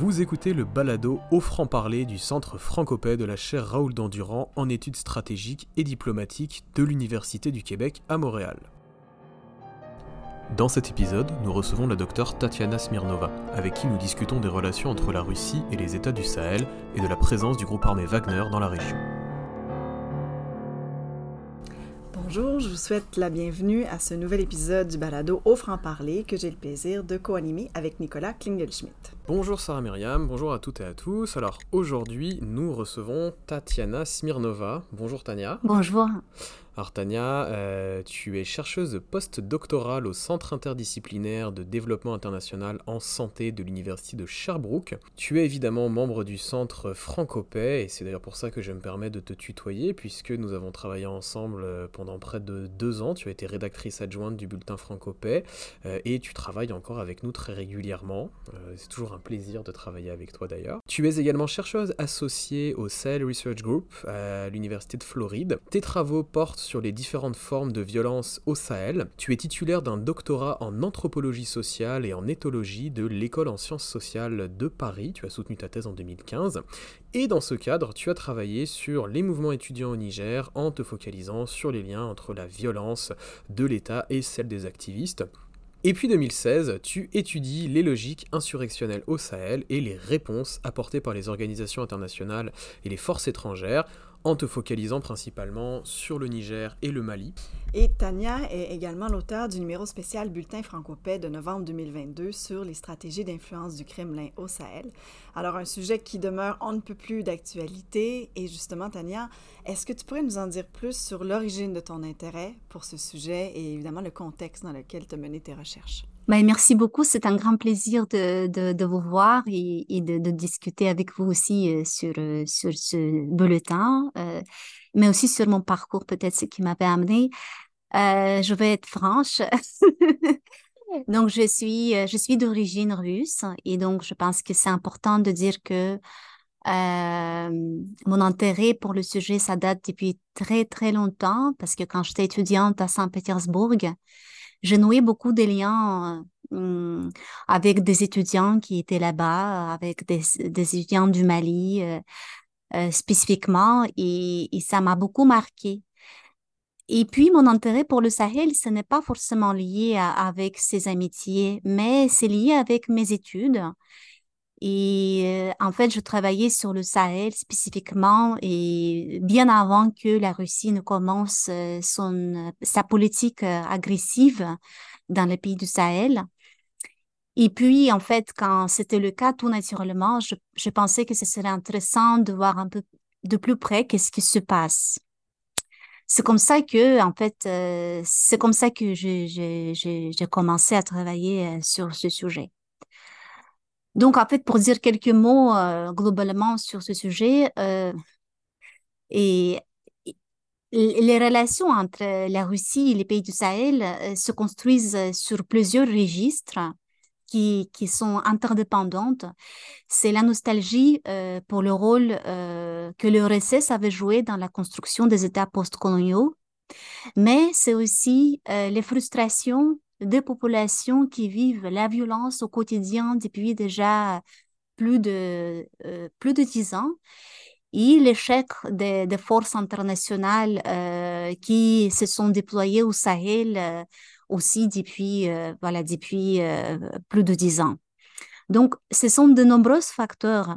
Vous écoutez le balado au franc-parler du Centre francopais de la chaire Raoul Dandurand en études stratégiques et diplomatiques de l'Université du Québec à Montréal. Dans cet épisode, nous recevons la docteure Tatiana Smirnova, avec qui nous discutons des relations entre la Russie et les États du Sahel et de la présence du groupe armé Wagner dans la région. Bonjour, je vous souhaite la bienvenue à ce nouvel épisode du balado au franc-parler que j'ai le plaisir de co-animer avec Nicolas Klingelschmidt. Bonjour Sarah Myriam, bonjour à toutes et à tous. Alors aujourd'hui, nous recevons Tatiana Smirnova. Bonjour Tania. Bonjour. Alors Tania, euh, tu es chercheuse post-doctorale au Centre interdisciplinaire de développement international en santé de l'Université de Sherbrooke. Tu es évidemment membre du Centre Francopais et c'est d'ailleurs pour ça que je me permets de te tutoyer puisque nous avons travaillé ensemble euh, pendant près de deux ans. Tu as été rédactrice adjointe du bulletin Francopais euh, et tu travailles encore avec nous très régulièrement. c'est toujours un plaisir de travailler avec toi d'ailleurs. Tu es également chercheuse associée au Sahel Research Group à l'Université de Floride. Tes travaux portent sur les différentes formes de violence au Sahel. Tu es titulaire d'un doctorat en anthropologie sociale et en éthologie de l'École en sciences sociales de Paris. Tu as soutenu ta thèse en 2015. Et dans ce cadre, tu as travaillé sur les mouvements étudiants au Niger en te focalisant sur les liens entre la violence de l'État et celle des activistes. Et puis 2016, tu étudies les logiques insurrectionnelles au Sahel et les réponses apportées par les organisations internationales et les forces étrangères en te focalisant principalement sur le Niger et le Mali. Et Tania est également l'auteur du numéro spécial Bulletin Francopais de novembre 2022 sur les stratégies d'influence du Kremlin au Sahel. Alors, un sujet qui demeure on ne peut plus d'actualité. Et justement, Tania, est-ce que tu pourrais nous en dire plus sur l'origine de ton intérêt pour ce sujet et évidemment le contexte dans lequel tu as mené tes recherches? Ben, merci beaucoup. C'est un grand plaisir de, vous voir et, de, discuter avec vous aussi euh, sur, euh, sur ce bulletin, euh, mais aussi sur mon parcours, peut-être ce qui m'avait amené. Je vais être franche. donc, je suis, je suis d'origine russe et donc je pense que c'est important de dire que mon intérêt pour le sujet, ça date depuis très, très longtemps parce que quand j'étais étudiante à Saint-Pétersbourg, je nouais beaucoup de liens euh, avec des étudiants qui étaient là-bas, avec des, étudiants du Mali euh, euh, spécifiquement, et, ça m'a beaucoup marqué. Et puis, mon intérêt pour le Sahel, ce n'est pas forcément lié avec ces amitiés, mais c'est lié avec mes études. Et en fait, je travaillais sur le Sahel spécifiquement et bien avant que la Russie ne commence son, sa politique agressive dans les pays du Sahel. Et puis, en fait, quand c'était le cas, tout naturellement, je, je pensais que ce serait intéressant de voir un peu de plus près qu'est-ce qui se passe. C'est comme ça que, en fait, c'est comme ça que j'ai commencé à travailler sur ce sujet. Donc, en fait, pour dire quelques mots euh, globalement sur ce sujet, euh, et, les relations entre la Russie et les pays du Sahel euh, se construisent sur plusieurs registres qui, qui sont interdépendantes. C'est la nostalgie pour le rôle que l'URSS avait joué dans la construction des États postcoloniaux, mais c'est aussi les frustrations des populations qui vivent la violence au quotidien depuis déjà plus de, euh, plus de dix ans et l'échec des, forces internationales euh, qui se sont déployées au Sahel euh, aussi depuis, voilà, depuis plus de dix ans. Donc, ce sont de nombreux facteurs.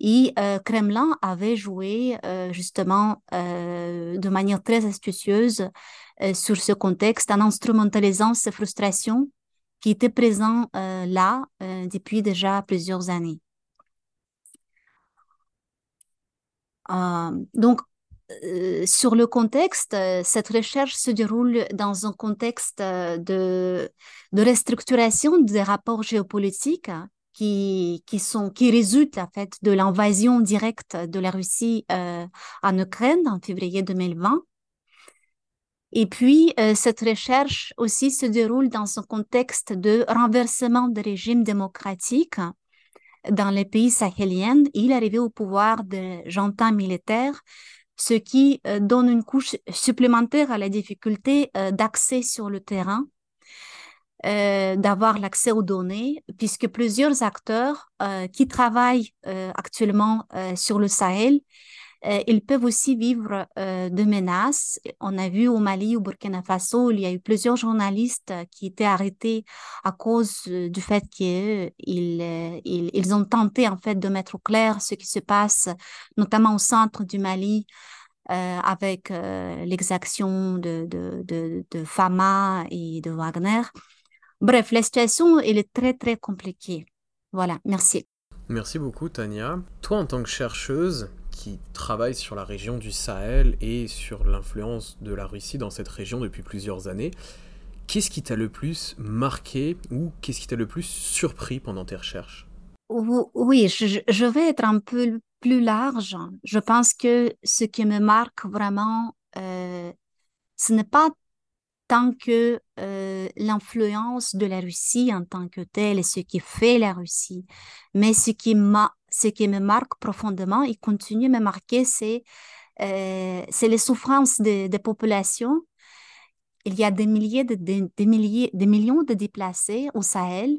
Et Kremlin avait joué justement de manière très astucieuse euh, sur ce contexte en instrumentalisant ces frustrations qui étaient présentes euh, là euh, depuis déjà plusieurs années. donc, sur le contexte, cette recherche se déroule dans un contexte de restructuration des rapports géopolitiques qui, qui, sont, qui résultent en fait de l'invasion directe de la Russie en Ukraine en février 2020 et puis, euh, cette recherche aussi se déroule dans un contexte de renversement de régime démocratique dans les pays sahéliens. Il est arrivé au pouvoir de junta militaires, ce qui euh, donne une couche supplémentaire à la difficulté euh, d'accès sur le terrain. D'avoir l'accès aux données, puisque plusieurs acteurs qui travaillent actuellement sur le Sahel euh, ils peuvent aussi vivre euh, de menaces. On a vu au Mali, au Burkina Faso, il y a eu plusieurs journalistes qui étaient arrêtés à cause euh, du fait qu'ils ils, ils, ont tenté en fait de mettre au clair ce qui se passe, notamment au centre du Mali. avec l'exaction de, de, de, Fama et de Wagner. Bref, la situation, elle est très, très compliquée. Voilà, merci. Merci beaucoup, Tania. Toi, en tant que chercheuse, qui travaille sur la région du Sahel et sur l'influence de la Russie dans cette région depuis plusieurs années. Qu'est-ce qui t'a le plus marqué ou qu'est-ce qui t'a le plus surpris pendant tes recherches? Oui, je, vais être un peu plus large. Je pense que ce qui me marque vraiment, euh, ce n'est pas tant que euh, l'influence de la Russie en tant que telle et ce qui fait la Russie, mais ce qui m'a ce qui me marque profondément et continue à me marquer, c'est euh, les souffrances des, populations. Il y a des milliers, de, des, milliers, des millions de déplacés au Sahel.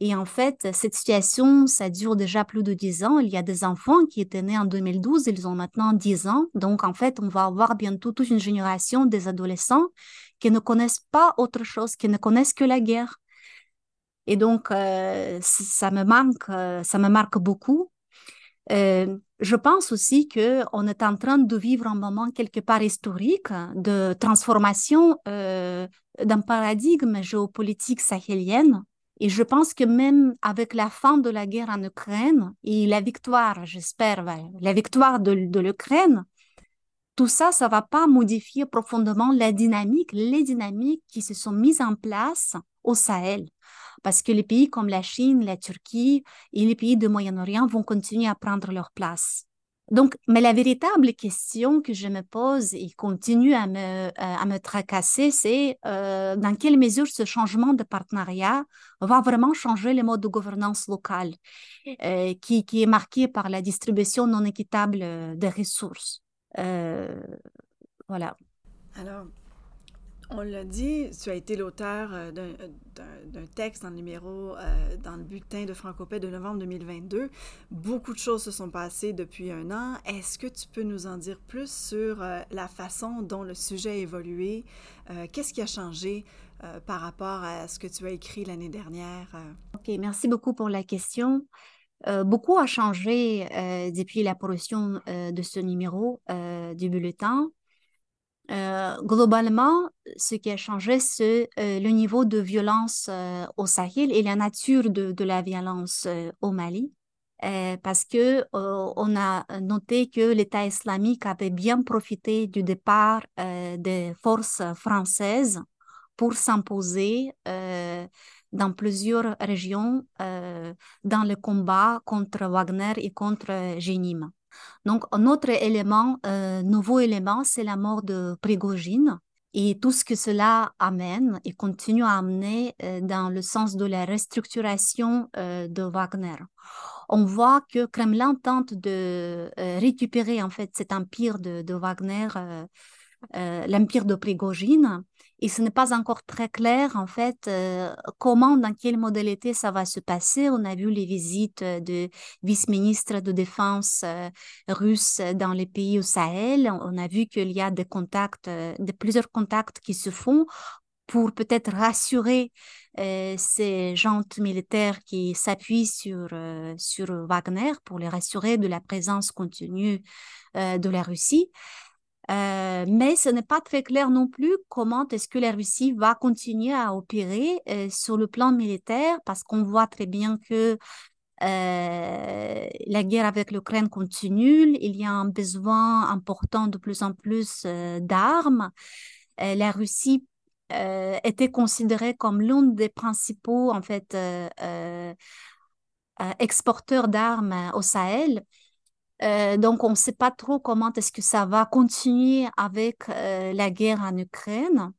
Et en fait, cette situation, ça dure déjà plus de 10 ans. Il y a des enfants qui étaient nés en 2012, ils ont maintenant 10 ans. Donc, en fait, on va avoir bientôt toute une génération des adolescents qui ne connaissent pas autre chose, qui ne connaissent que la guerre. Et donc, euh, ça me manque, euh, ça me marque beaucoup. Euh, je pense aussi que on est en train de vivre un moment quelque part historique de transformation d'un paradigme géopolitique sahélien. Et je pense que même avec la fin de la guerre en Ukraine et la victoire, j'espère, la victoire de l'Ukraine, tout ça, ça va pas modifier profondément la dynamique, les dynamiques qui se sont mises en place au Sahel parce que les pays comme la Chine, la Turquie et les pays du Moyen-Orient vont continuer à prendre leur place. Donc, mais la véritable question que je me pose et continue à me, euh, tracasser, c'est euh, dans quelle mesure ce changement de partenariat va vraiment changer le mode de gouvernance locale euh, qui, qui, est marqué par la distribution non équitable des ressources. Voilà. Alors, on l'a dit, tu as été l'auteur euh, d'un texte dans le numéro, euh, dans le bulletin de Francopais de novembre 2022. Beaucoup de choses se sont passées depuis un an. Est-ce que tu peux nous en dire plus sur euh, la façon dont le sujet a évolué? Qu'est-ce qui a changé par rapport à ce que tu as écrit l'année dernière? OK, merci beaucoup pour la question. Beaucoup a changé depuis l'apparition de ce numéro du bulletin. Euh, globalement, ce qui a changé, c'est euh, le niveau de violence euh, au Sahel et la nature de, la violence au Mali. parce que on a noté que l'État islamique avait bien profité du départ des forces françaises pour s'imposer dans plusieurs régions dans le combat contre Wagner et contre Génime. Donc, un autre élément, euh, nouveau élément, c'est la mort de Prigogine et tout ce que cela amène et continue à amener euh, dans le sens de la restructuration euh, de Wagner. On voit que Kremlin tente de récupérer en fait cet empire de, de Wagner, l'empire de Prigogine, et ce n'est pas encore très clair, en fait, euh, comment, dans quelle modalité ça va se passer. On a vu les visites de vice-ministres de défense euh, russes dans les pays au Sahel. On a vu qu'il y a des contacts, euh, de plusieurs contacts qui se font pour peut-être rassurer ces gens militaires qui s'appuient sur, sur Wagner, pour les rassurer de la présence continue de la Russie. Euh, mais ce n'est pas très clair non plus comment est-ce que la Russie va continuer à opérer euh, sur le plan militaire parce qu'on voit très bien que euh, la guerre avec l'Ukraine continue, il y a un besoin important de plus en plus d'armes. la Russie était considérée comme l'un des principaux en fait exporteurs d'armes au Sahel. Euh, donc, on ne sait pas trop comment est-ce que ça va continuer avec euh, la guerre en Ukraine.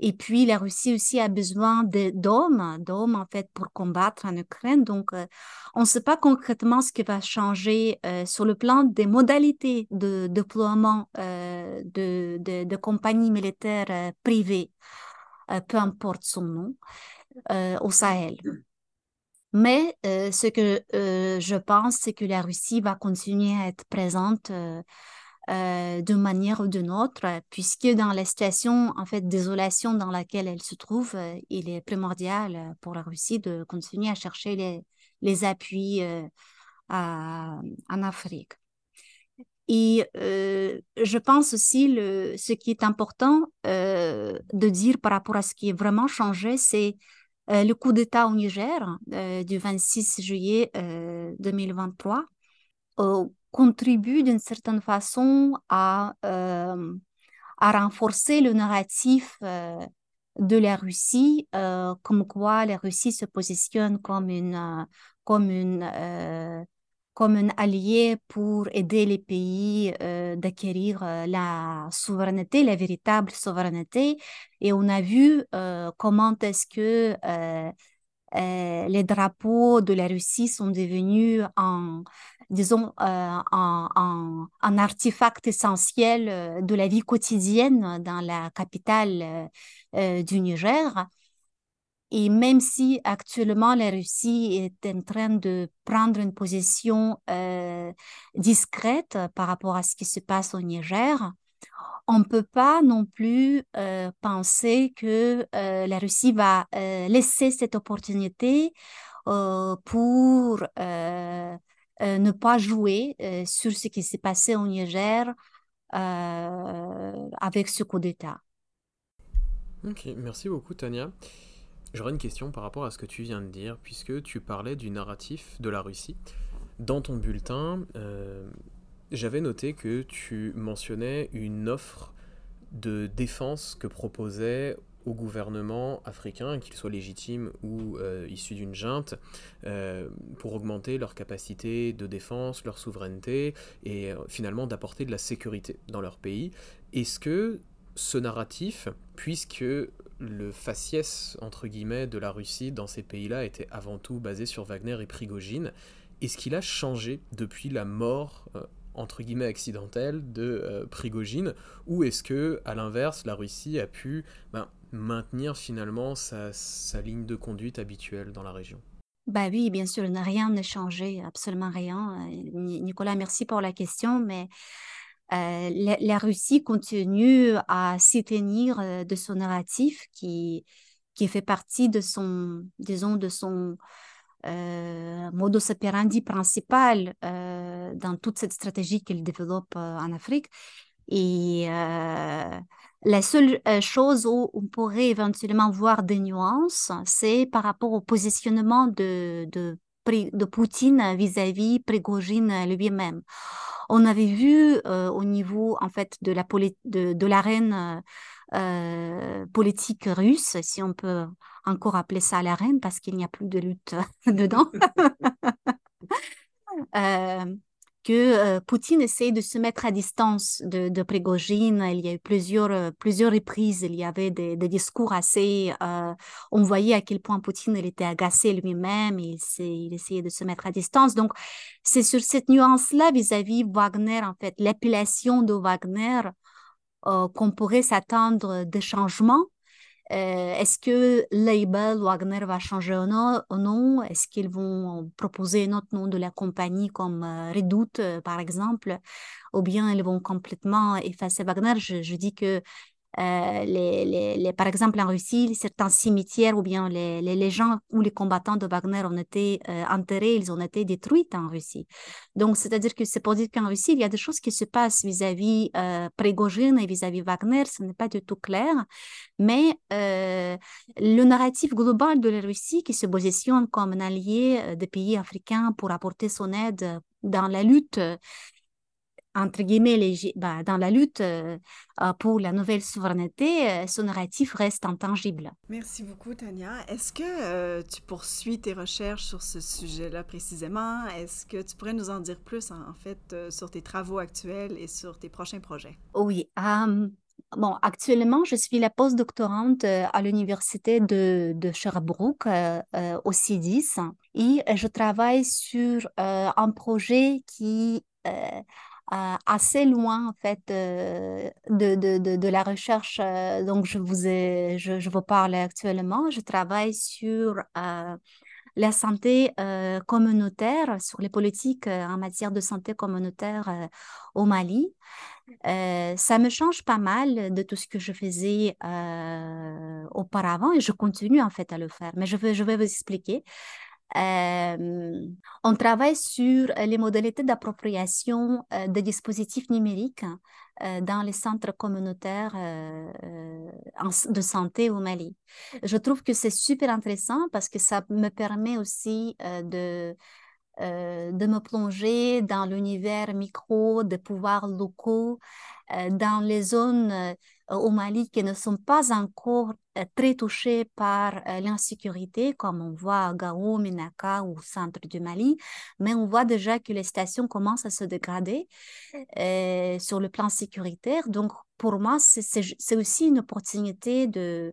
Et puis, la Russie aussi a besoin d'hommes, d'hommes en fait, pour combattre en Ukraine. Donc, euh, on ne sait pas concrètement ce qui va changer sur le plan des modalités de déploiement de, compagnies militaires privées. peu importe son nom, au Sahel. Mais ce que je pense, c'est que la Russie va continuer à être présente euh, d'une manière ou d'une autre, puisque dans la situation en fait désolation dans laquelle elle se trouve, euh, il est primordial euh, pour la Russie de continuer à chercher les, les appuis en Afrique. Et je pense aussi le, ce qui est important de dire par rapport à ce qui est vraiment changé, c'est le coup d'État au Niger du 26 juillet 2023 contribue d'une certaine façon à, euh, à renforcer le narratif euh, de la Russie, euh, comme quoi la Russie se positionne comme une, comme une, comme un allié pour aider les pays d'acquérir la souveraineté, la véritable souveraineté. Et on a vu comment est-ce que les drapeaux de la Russie sont devenus en disons, euh, un, artefact essentiel euh, de la vie quotidienne dans la capitale euh, du Niger. Et même si actuellement la Russie est en train de prendre une position discrète par rapport à ce qui se passe au Niger, on ne peut pas non plus penser que la Russie va laisser cette opportunité pour euh, ne pas jouer euh, sur ce qui s'est passé au Niger euh, avec ce coup d'État. Ok, merci beaucoup Tania. J'aurais une question par rapport à ce que tu viens de dire, puisque tu parlais du narratif de la Russie. Dans ton bulletin, j'avais noté que tu mentionnais une offre de défense que proposait au gouvernement africain, qu'il soit légitime ou euh, issu d'une junte, euh, pour augmenter leur capacité de défense, leur souveraineté et euh, finalement d'apporter de la sécurité dans leur pays. Est-ce que ce narratif, puisque le faciès entre guillemets de la Russie dans ces pays-là était avant tout basé sur Wagner et Prigogine, est-ce qu'il a changé depuis la mort entre guillemets accidentelle de Prigogine ou est-ce que à l'inverse la Russie a pu ben, maintenir finalement sa, ligne de conduite habituelle dans la région? Bah oui, bien sûr, rien n'a changé, absolument rien. Euh, Nicolas, merci pour la question, mais euh, la, Russie continue à s'y euh, de son narratif qui, fait partie de son, de son modus operandi principal dans toute cette stratégie qu'il développe en Afrique. Et la seule euh, chose où on pourrait éventuellement voir des nuances, c'est par rapport au positionnement de, de Poutine vis-à-vis lui-même. On avait vu euh, au niveau en fait de la de, de l'arène euh, politique russe, si on peut encore appeler ça l'arène parce qu'il n'y a plus de lutte dedans. que euh, Poutine essaie de se mettre à distance de, de Prigogine. Il y a eu plusieurs, euh, plusieurs reprises, il y avait des, des discours assez... Euh, on voyait à quel point Poutine il était agacé lui-même, il, il essayait de se mettre à distance. Donc, c'est sur cette nuance-là vis-à-vis Wagner, en fait, l'appellation de Wagner, qu'on pourrait s'attendre des changements. Euh, est-ce que label Wagner va changer ou non, Est-ce qu'ils vont proposer un autre nom de la compagnie comme euh, Redoute, euh, par exemple, ou bien ils vont complètement effacer Wagner? Je dis que euh, les, les, par exemple, en Russie, certains cimetières ou bien les, les gens où les combattants de Wagner ont été euh, enterrés, ils ont été détruits en Russie. Donc, c'est-à-dire que c'est pour dire qu'en Russie, il y a des choses qui se passent vis-à-vis euh, et vis-à-vis Wagner, ce n'est pas du tout clair. Mais euh, le narratif global de la Russie qui se positionne comme un allié des pays africains pour apporter son aide dans la lutte entre guillemets, les, bah, dans la lutte euh, euh, pour la nouvelle souveraineté, euh, son narratif reste intangible. Merci beaucoup, Tania. Est-ce que tu poursuis tes recherches sur ce sujet-là précisément? Est-ce que tu pourrais nous en dire plus, en, fait, sur tes travaux actuels et sur tes prochains projets? Oui. bon, actuellement, je suis la postdoctorante à l'Université de, de Sherbrooke, au CIDIS, et je travaille sur un projet qui assez loin en fait de, de, de, de, la recherche dont je vous, je, vous parle actuellement. Je travaille sur la santé communautaire, sur les politiques en matière de santé communautaire au Mali. ça me change pas mal de tout ce que je faisais auparavant et je continue en fait à le faire. Mais je vais, je vais vous expliquer. Euh, on travaille sur les modalités d'appropriation euh, des dispositifs numériques euh, dans les centres communautaires de santé au Mali. Je trouve que c'est super intéressant parce que ça me permet aussi de euh, de me plonger dans l'univers micro des pouvoirs locaux, euh, dans les zones euh, au Mali qui ne sont pas encore très touchées par l'insécurité, comme on voit à Gao, Minaka ou au centre du Mali, mais on voit déjà que les stations commencent à se dégrader sur le plan sécuritaire. Donc, pour moi, c'est aussi une opportunité de,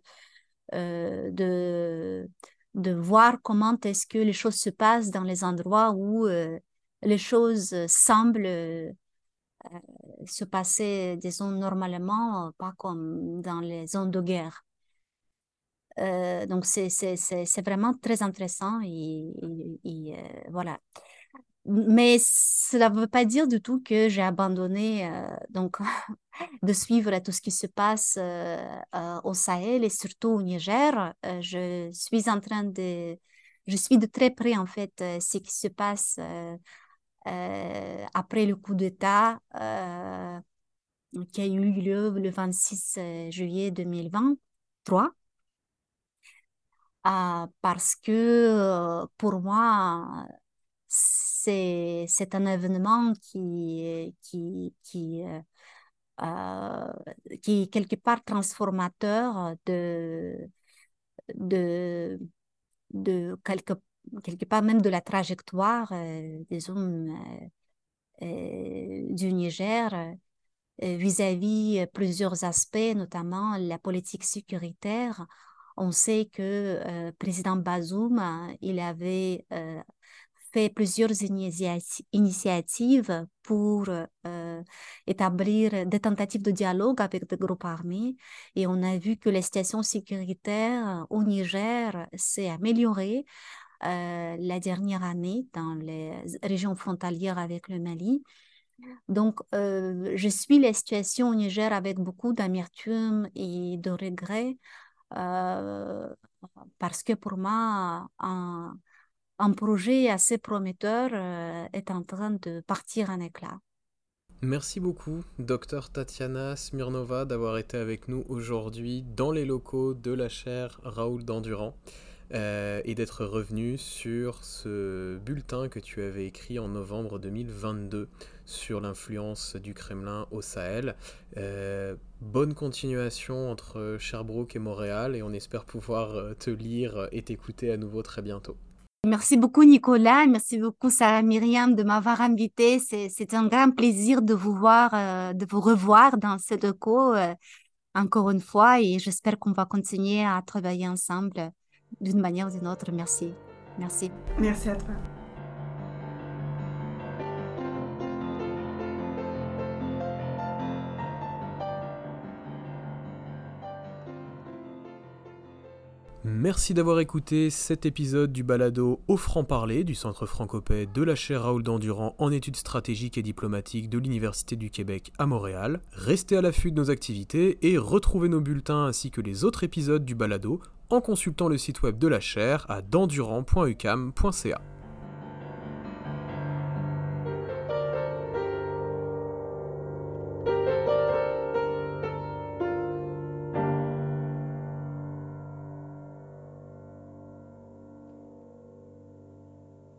de de voir comment est-ce que les choses se passent dans les endroits où euh, les choses semblent euh, se passer, disons, normalement, pas comme dans les zones de guerre. Euh, donc, c'est vraiment très intéressant et, et voilà mais cela ne veut pas dire du tout que j'ai abandonné euh, donc de suivre tout ce qui se passe euh, euh, au Sahel et surtout au Niger. je suis en train de, je suis de très près en fait ce qui se passe après le coup d'État qui a eu lieu le 26 juillet 2023. Parce que pour moi, c'est un événement qui, qui, qui, euh, euh, qui est quelque part transformateur de, de, de quelque, quelque part même de la trajectoire, euh, disons, du Niger vis-à-vis plusieurs aspects, notamment la politique sécuritaire. On sait que le président Bazoum, il avait fait plusieurs initiatives pour euh, établir des tentatives de dialogue avec des groupes armés et on a vu que la situation sécuritaire au Niger s'est améliorée euh, la dernière année dans les régions frontalières avec le Mali. Donc, euh, je suis la situation au Niger avec beaucoup d'amertume et de regret parce que pour moi, un, projet assez prometteur euh, est en train de partir en éclat. Merci beaucoup, docteur Tatiana Smirnova, d'avoir été avec nous aujourd'hui dans les locaux de la chaire Raoul Dandurand euh, et d'être revenu sur ce bulletin que tu avais écrit en novembre 2022 sur l'influence du Kremlin au Sahel. Euh, bonne continuation entre Sherbrooke et Montréal et on espère pouvoir te lire et t'écouter à nouveau très bientôt. Merci beaucoup Nicolas, merci beaucoup Sarah Myriam de m'avoir invité. C'est un grand plaisir de vous voir, euh, de vous revoir dans ce co euh, encore une fois et j'espère qu'on va continuer à travailler ensemble d'une manière ou d'une autre. Merci. Merci. Merci à toi. Merci d'avoir écouté cet épisode du balado au franc-parler du Centre francopais de la chaire Raoul Dandurand en études stratégiques et diplomatiques de l'Université du Québec à Montréal. Restez à l'affût de nos activités et retrouvez nos bulletins ainsi que les autres épisodes du balado en consultant le site web de la chaire à dandurand.ucam.ca.